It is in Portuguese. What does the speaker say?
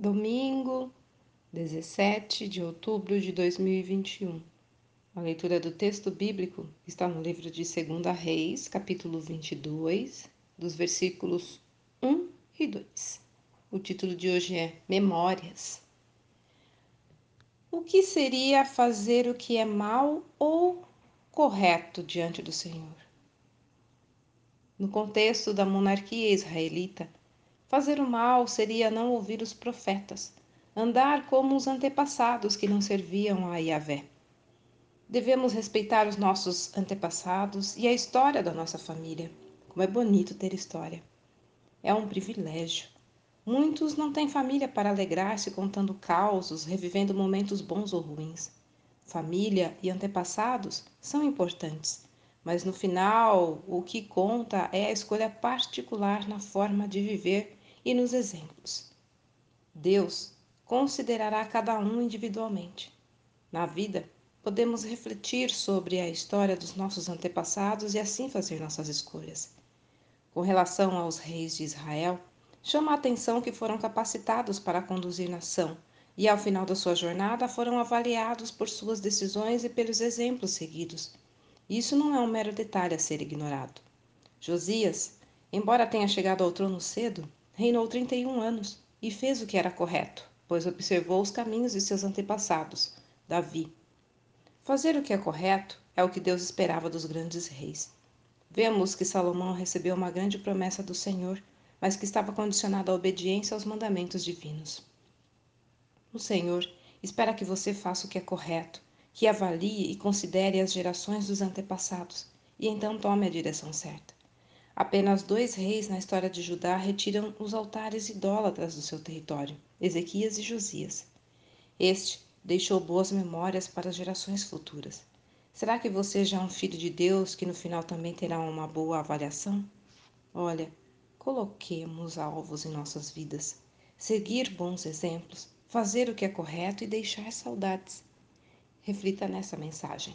Domingo, 17 de outubro de 2021. A leitura do texto bíblico está no livro de 2 Reis, capítulo 22, dos versículos 1 e 2. O título de hoje é Memórias. O que seria fazer o que é mal ou correto diante do Senhor? No contexto da monarquia israelita, Fazer o mal seria não ouvir os profetas, andar como os antepassados que não serviam a Yahvé. Devemos respeitar os nossos antepassados e a história da nossa família. Como é bonito ter história. É um privilégio. Muitos não têm família para alegrar-se contando causos, revivendo momentos bons ou ruins. Família e antepassados são importantes, mas no final o que conta é a escolha particular na forma de viver e nos exemplos. Deus considerará cada um individualmente. Na vida, podemos refletir sobre a história dos nossos antepassados e assim fazer nossas escolhas. Com relação aos reis de Israel, chama a atenção que foram capacitados para conduzir nação e, ao final da sua jornada, foram avaliados por suas decisões e pelos exemplos seguidos. Isso não é um mero detalhe a ser ignorado. Josias, embora tenha chegado ao trono cedo, reinou 31 anos e fez o que era correto, pois observou os caminhos de seus antepassados, Davi. Fazer o que é correto é o que Deus esperava dos grandes reis. Vemos que Salomão recebeu uma grande promessa do Senhor, mas que estava condicionada à obediência aos mandamentos divinos. O Senhor espera que você faça o que é correto, que avalie e considere as gerações dos antepassados e então tome a direção certa. Apenas dois reis na história de Judá retiram os altares idólatras do seu território: Ezequias e Josias. Este deixou boas memórias para as gerações futuras. Será que você já é um filho de Deus que no final também terá uma boa avaliação? Olha, coloquemos alvos em nossas vidas, seguir bons exemplos, fazer o que é correto e deixar saudades. Reflita nessa mensagem.